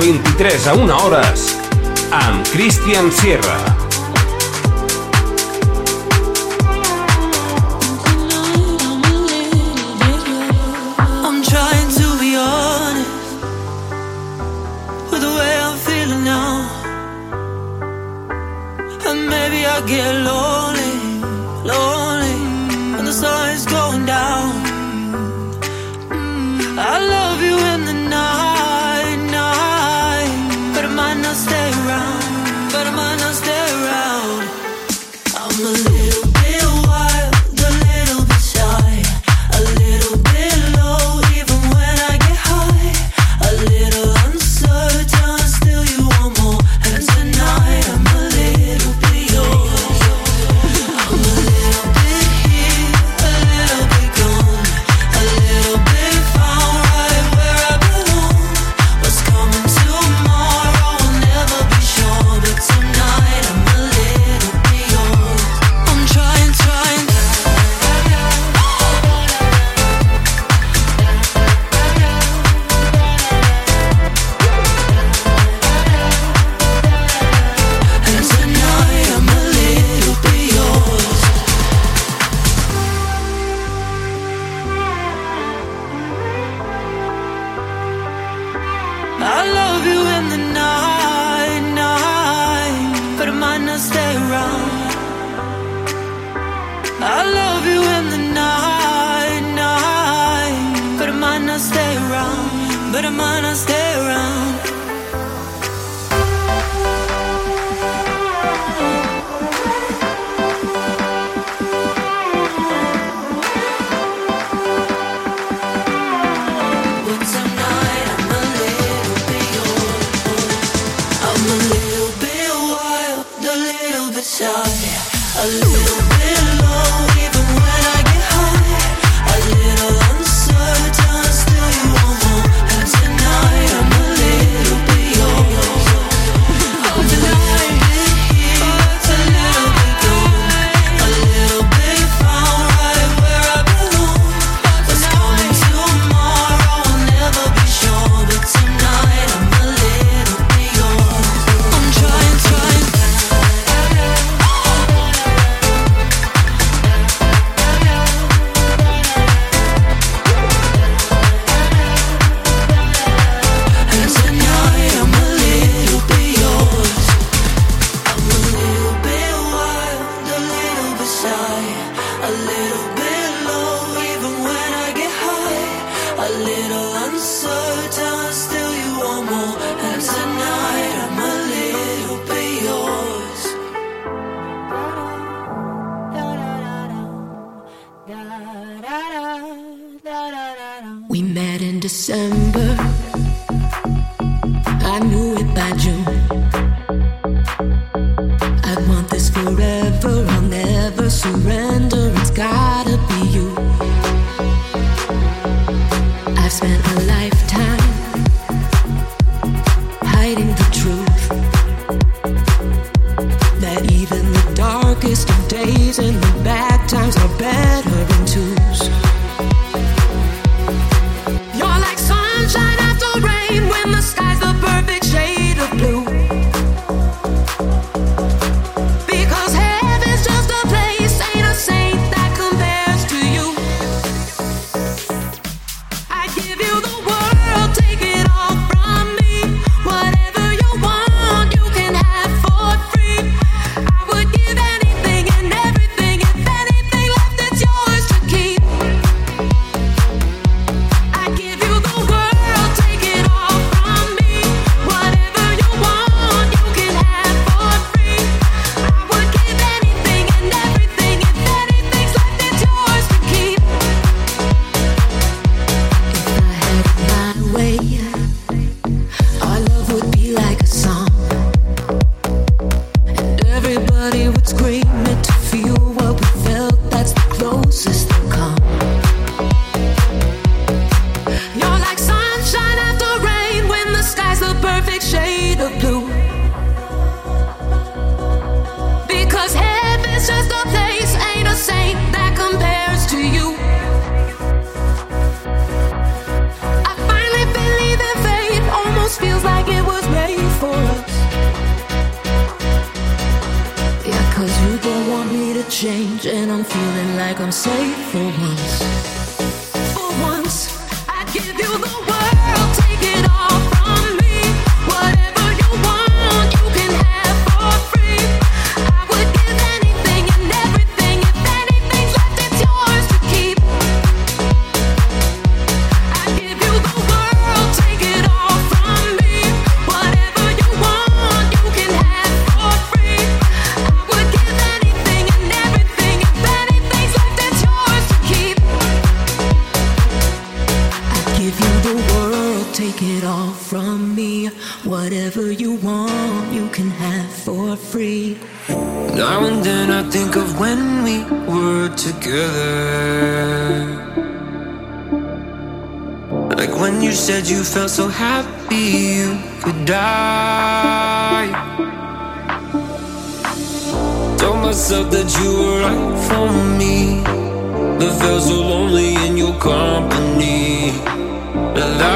23 a 1 hores amb Christian Sierra.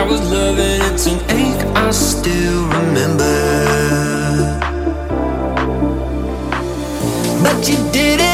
was loving, it's an ache I still remember. But you did it.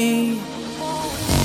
me.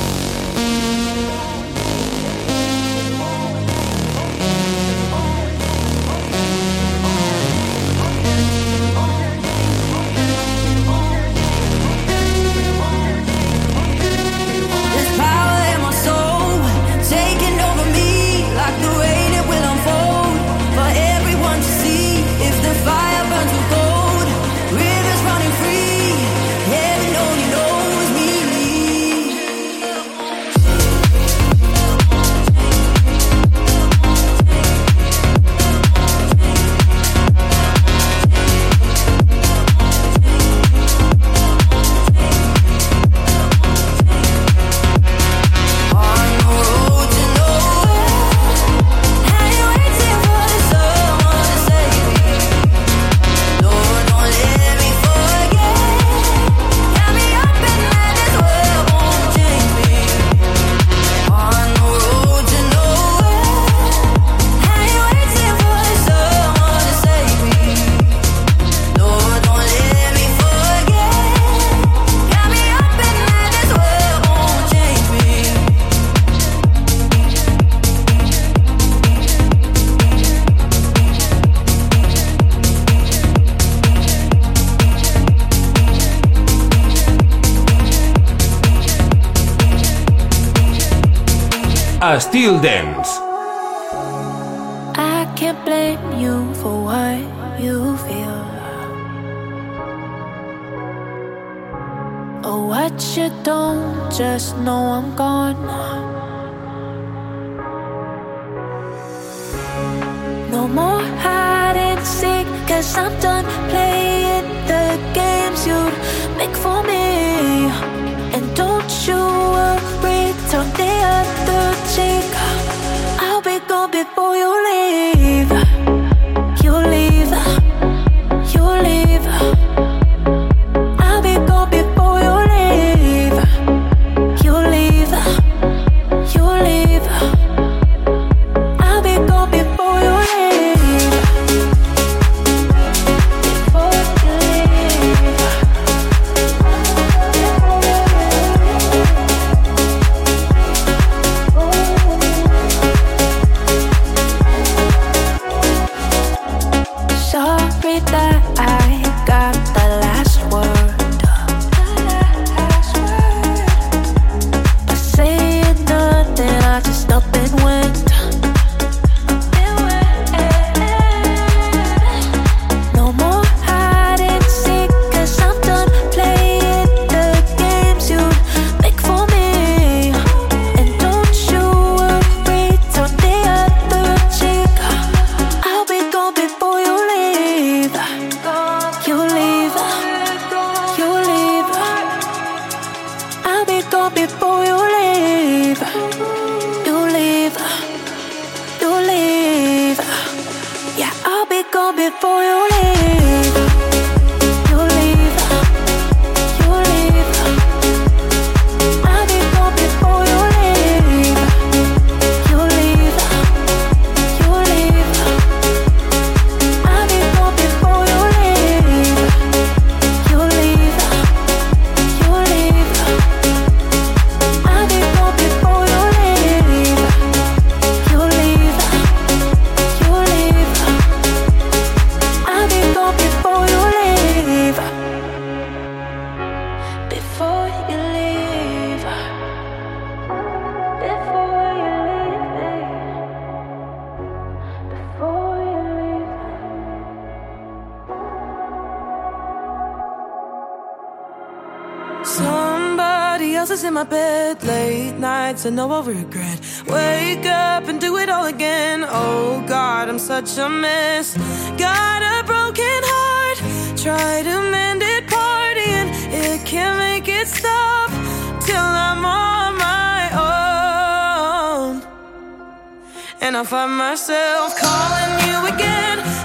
Till Dance. I can't blame you for what you feel Oh, what you don't. Just know I'm gone. No more hide and seek, cause I'm done playing. I know I'll regret. Wake up and do it all again. Oh God, I'm such a mess. Got a broken heart, try to mend it, partying. It can't make it stop till I'm on my own. And I find myself calling you again.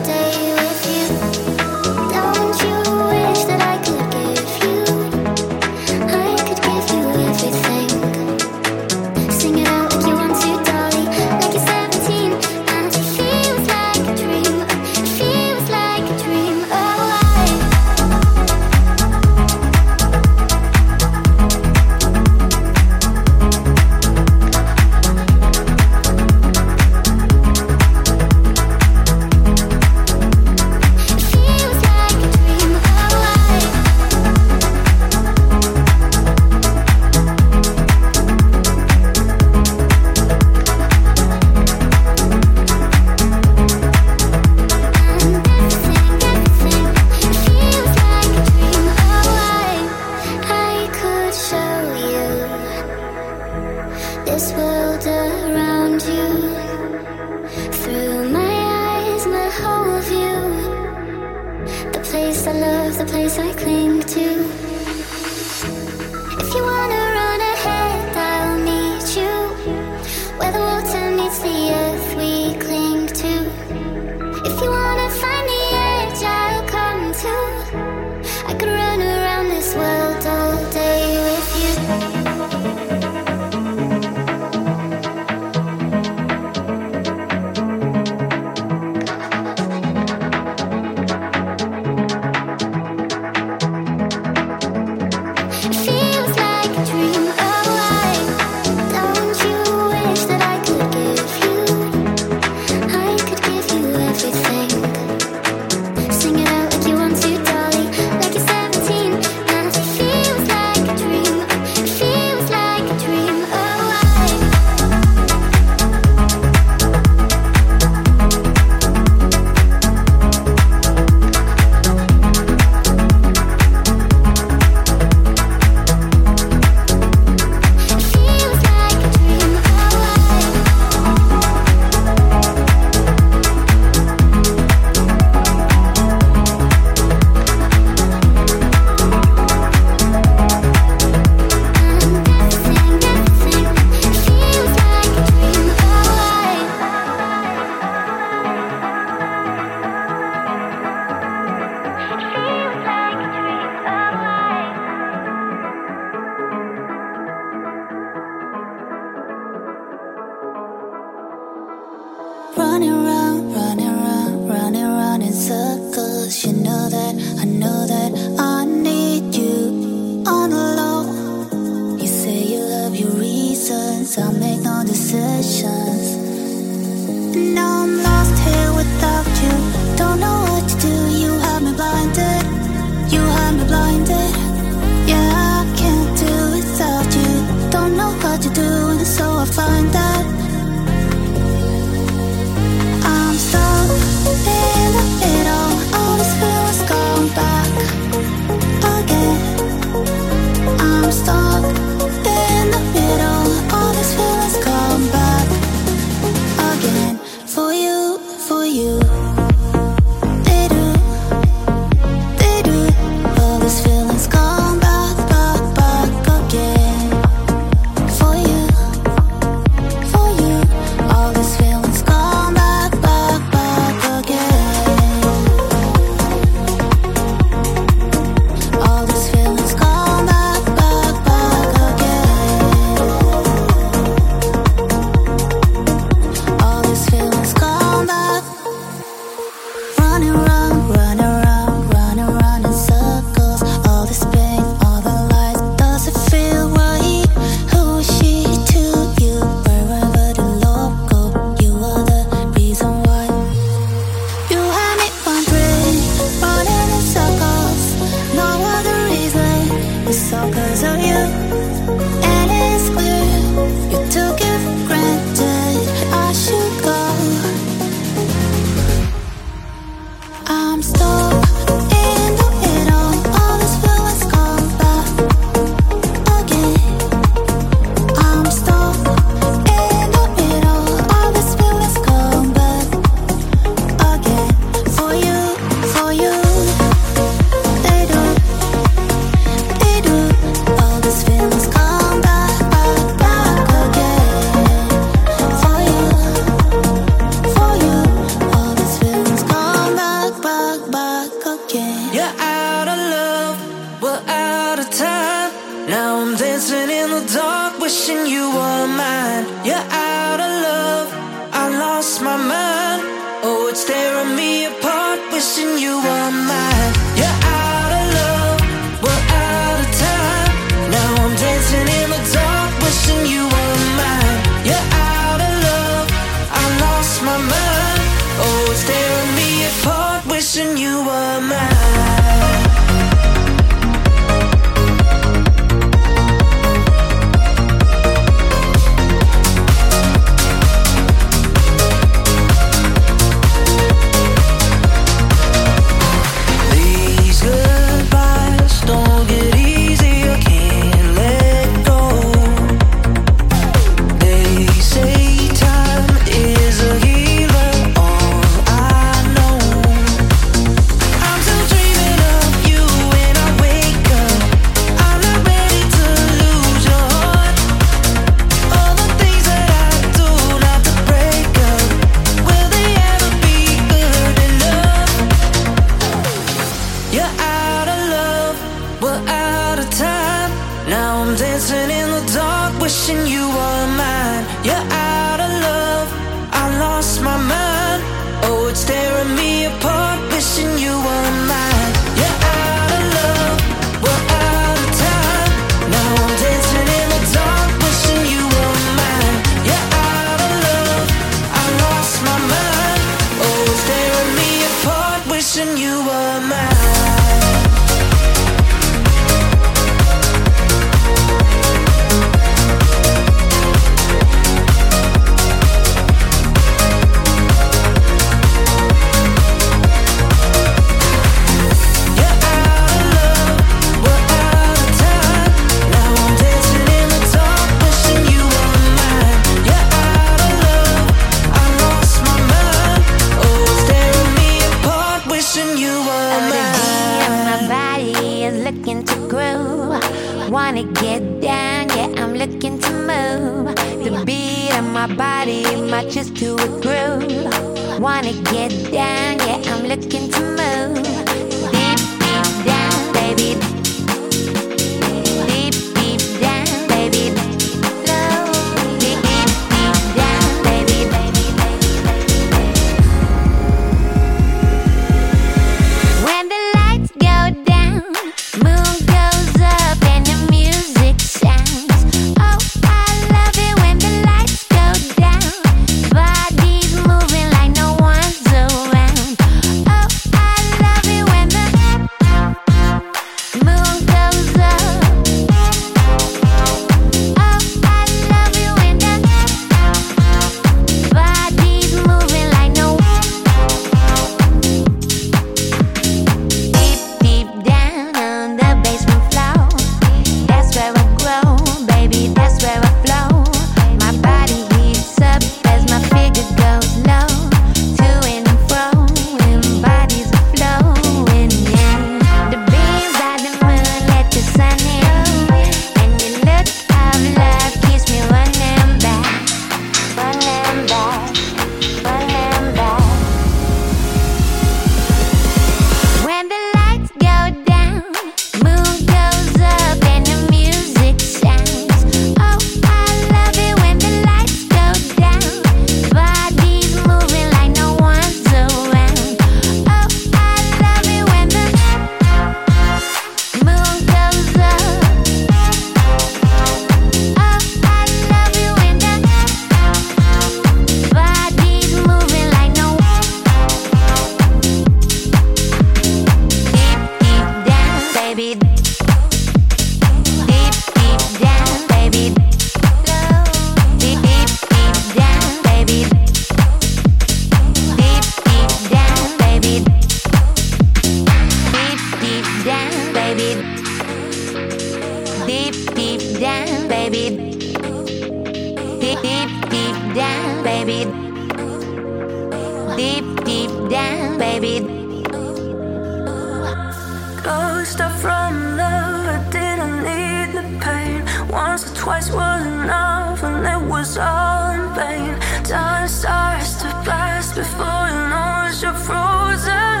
Lost up from love, I didn't need the pain. Once or twice was enough, and it was all in vain. Time starts to pass before you know it's you're frozen.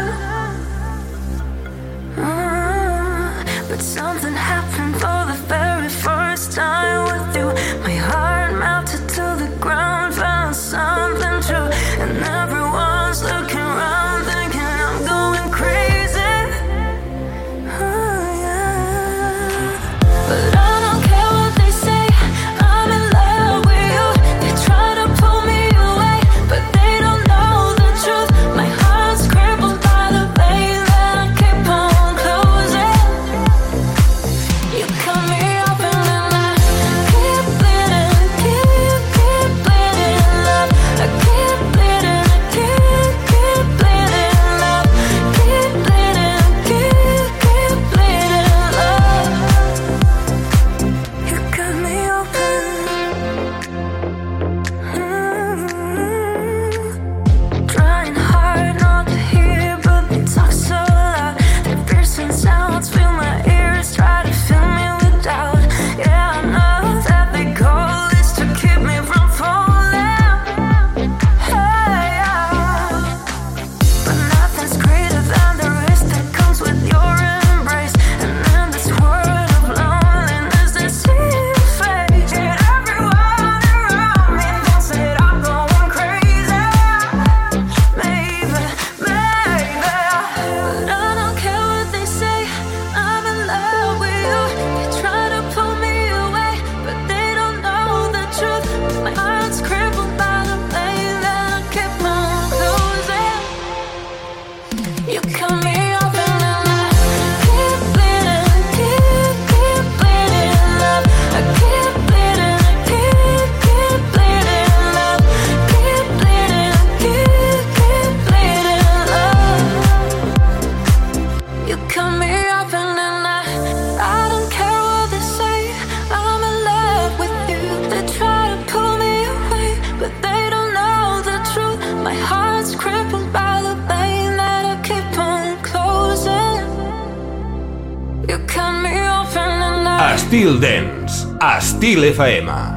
Mm. But something happened for the very first time with you. My heart melted to the ground, found something. Stile Faema.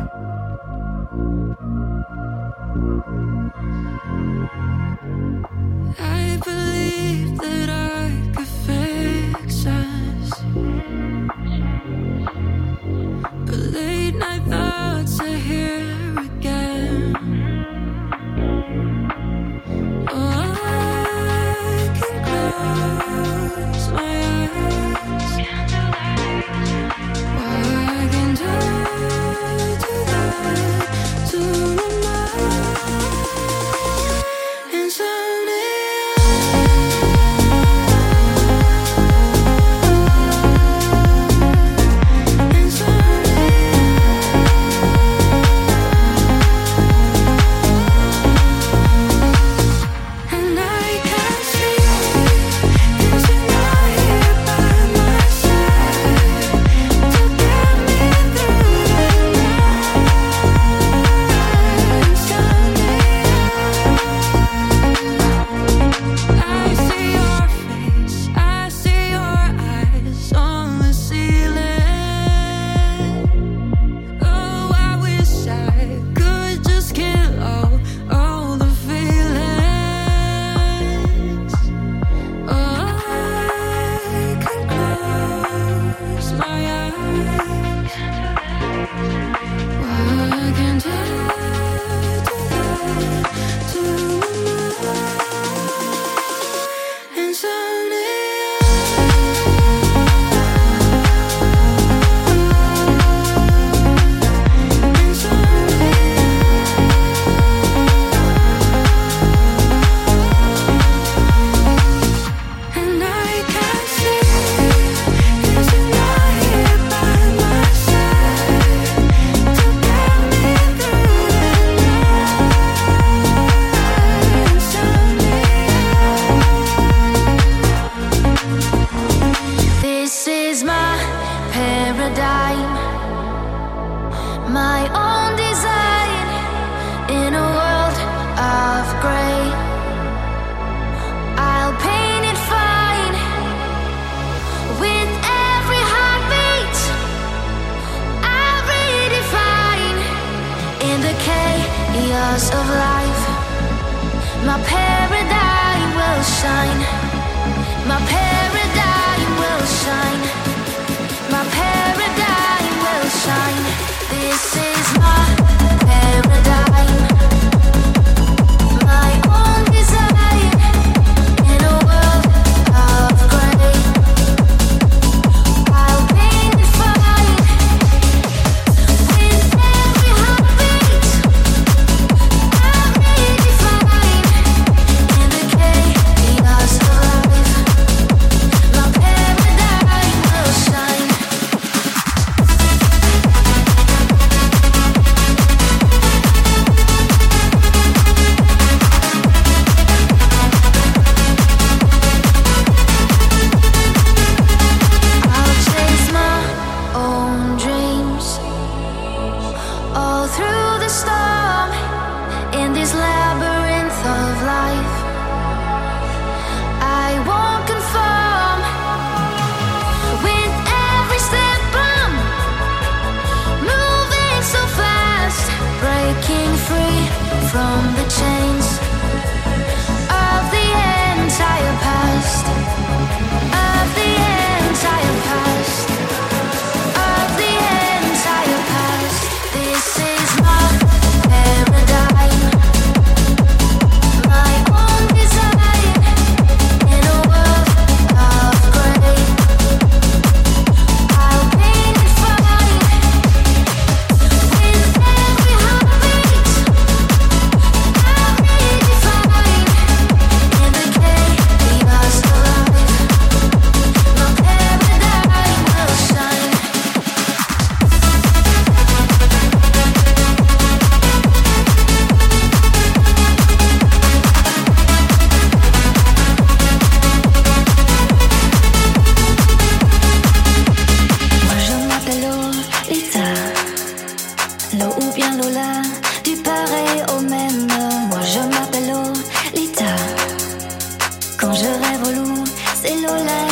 Je rêve au loup, c'est Lola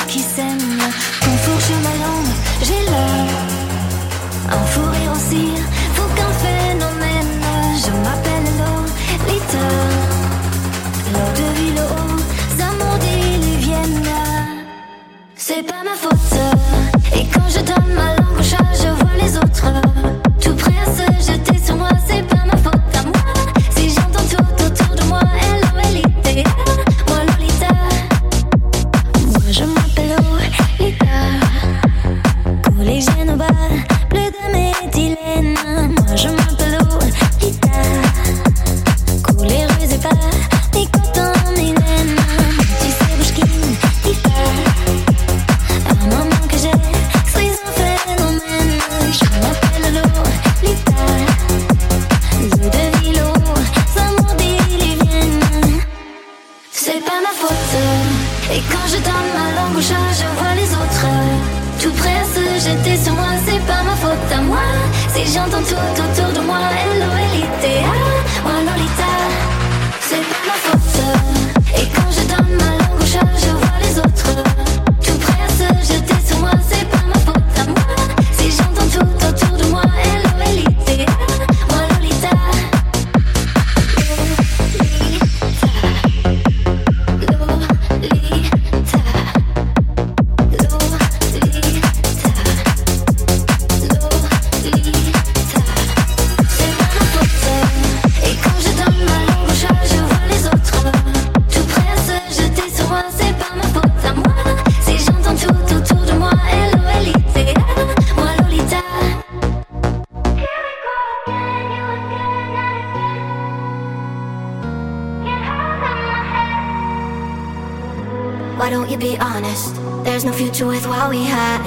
you be honest? There's no future with what we had.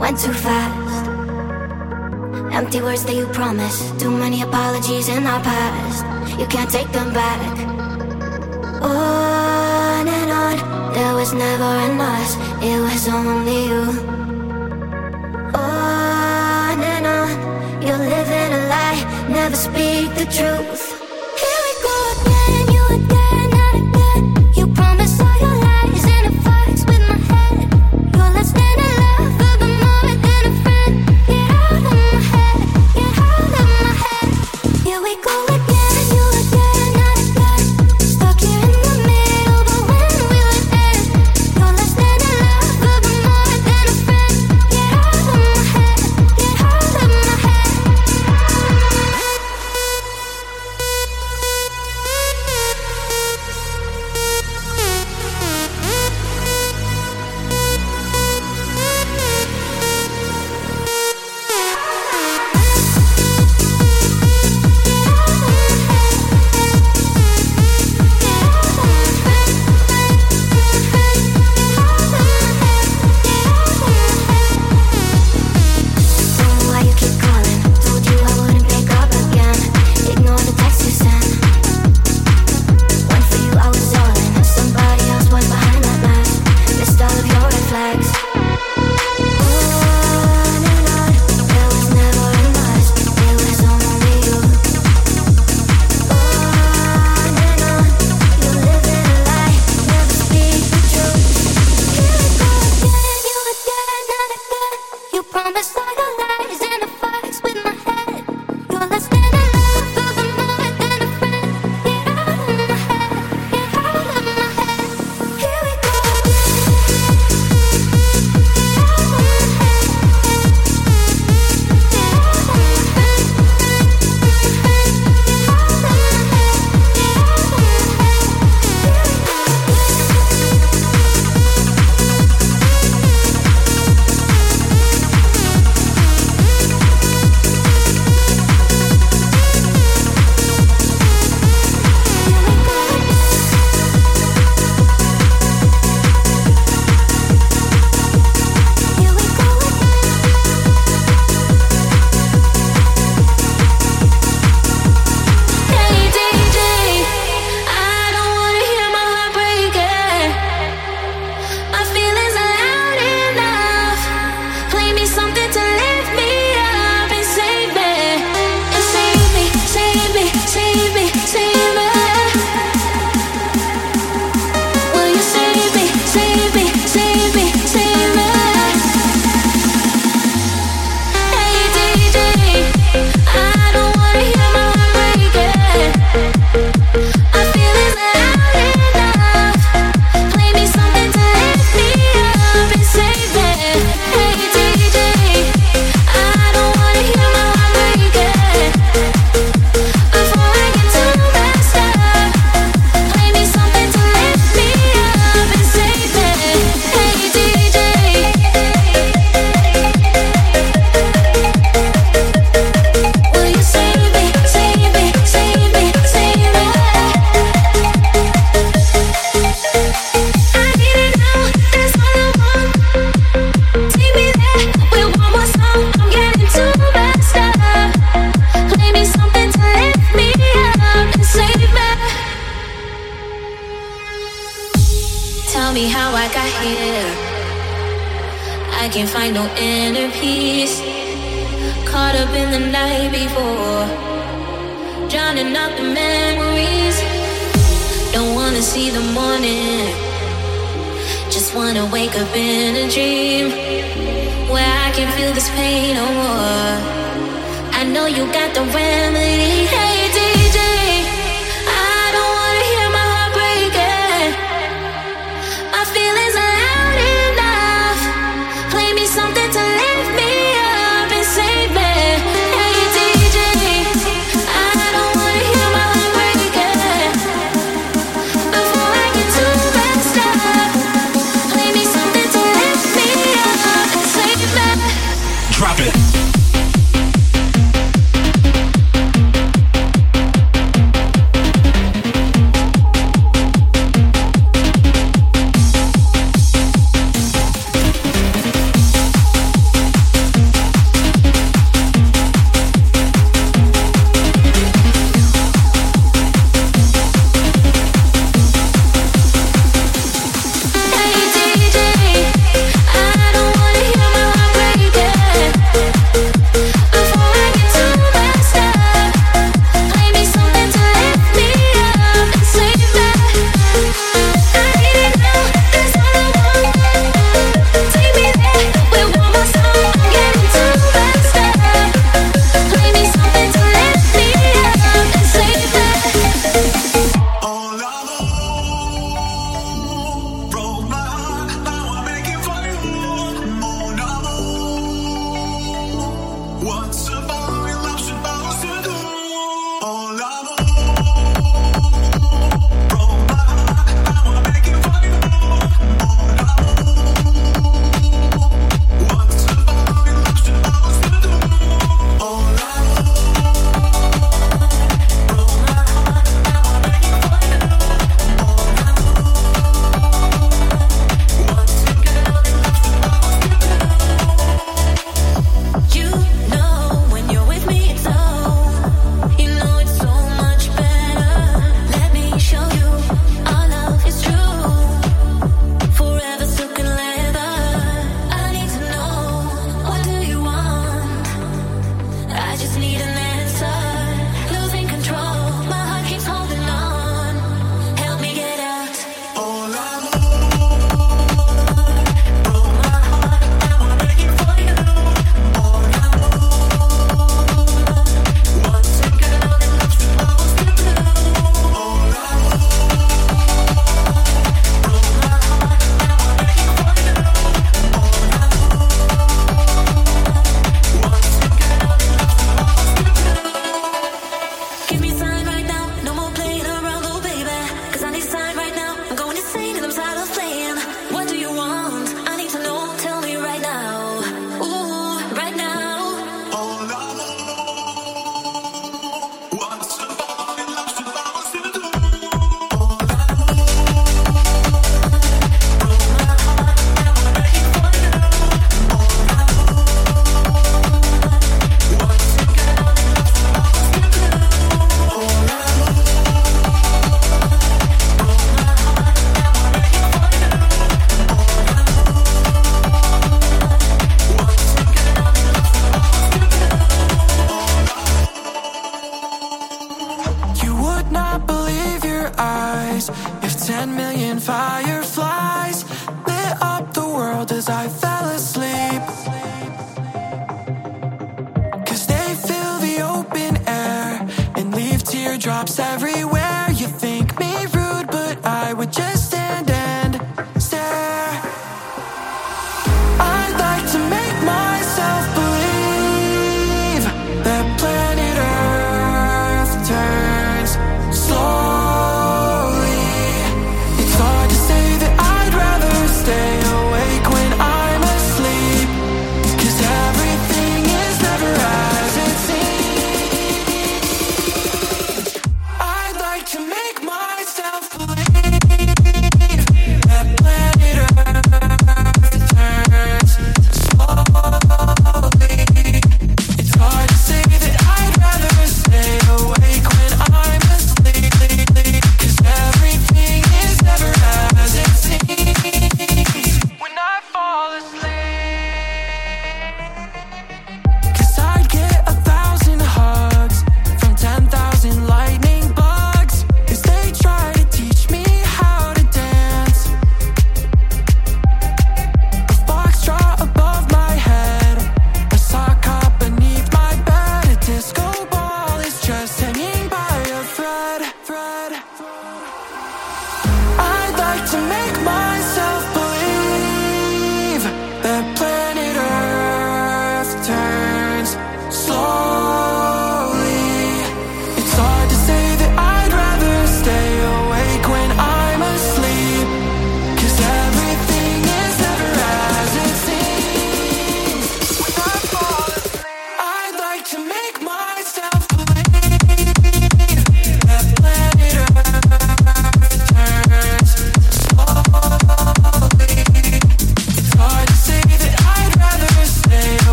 Went too fast. Empty words that you promised. Too many apologies in our past. You can't take them back. On and on, there was never an us. It was only you. On and on, you're living a lie. Never speak the truth.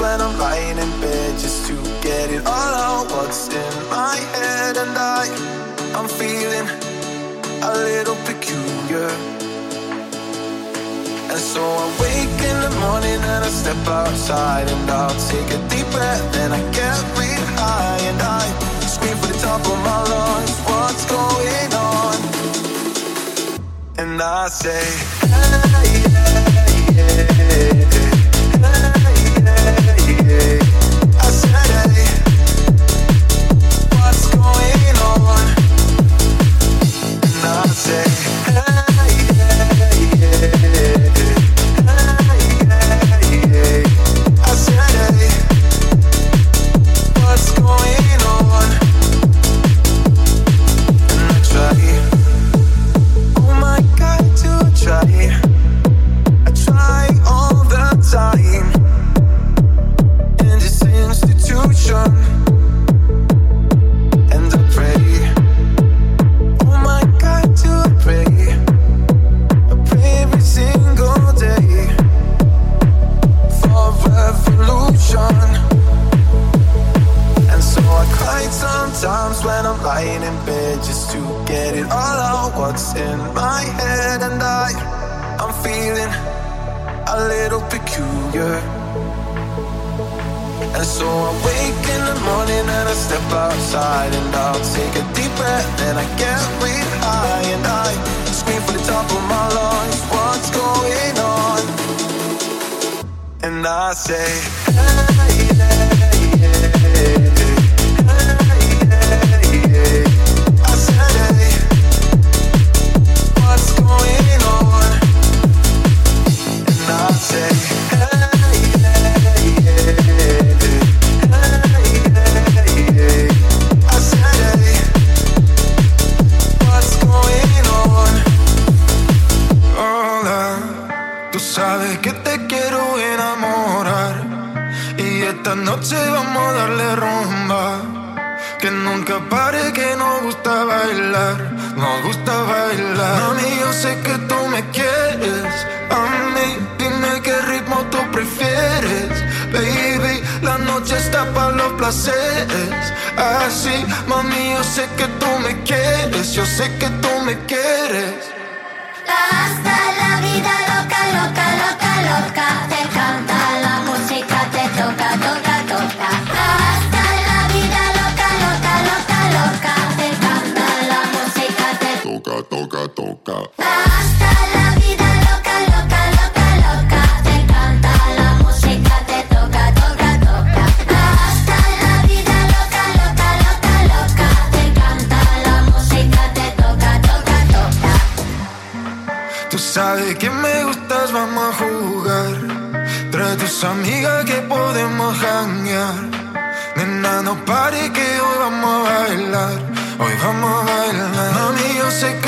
When I'm lying in bed just to get it all out what's in my head and I I'm feeling a little peculiar. And so I wake in the morning and I step outside and I'll take a deep breath and I get real high and I scream for the top of my lungs, what's going on? And I say, esta noche vamos a darle rumba. Que nunca pare, que nos gusta bailar, nos gusta bailar. Mami, yo sé que tú me quieres, a mí dime qué ritmo tú prefieres. Baby, la noche está para los placeres. Ah, Así, mami, yo sé que tú me quieres, yo sé que tú me quieres. loca. Hasta la vida loca, loca, loca, loca. Te encanta la música, te toca, toca, toca. Hasta la vida loca, loca, loca, loca. Te encanta la música, te toca, toca, toca. Tú sabes que me gustas, vamos a jugar. Trae tus amigas que podemos janguear. Nena, no pares que hoy vamos a bailar. Hoy vamos a bailar. Mami, yo sé que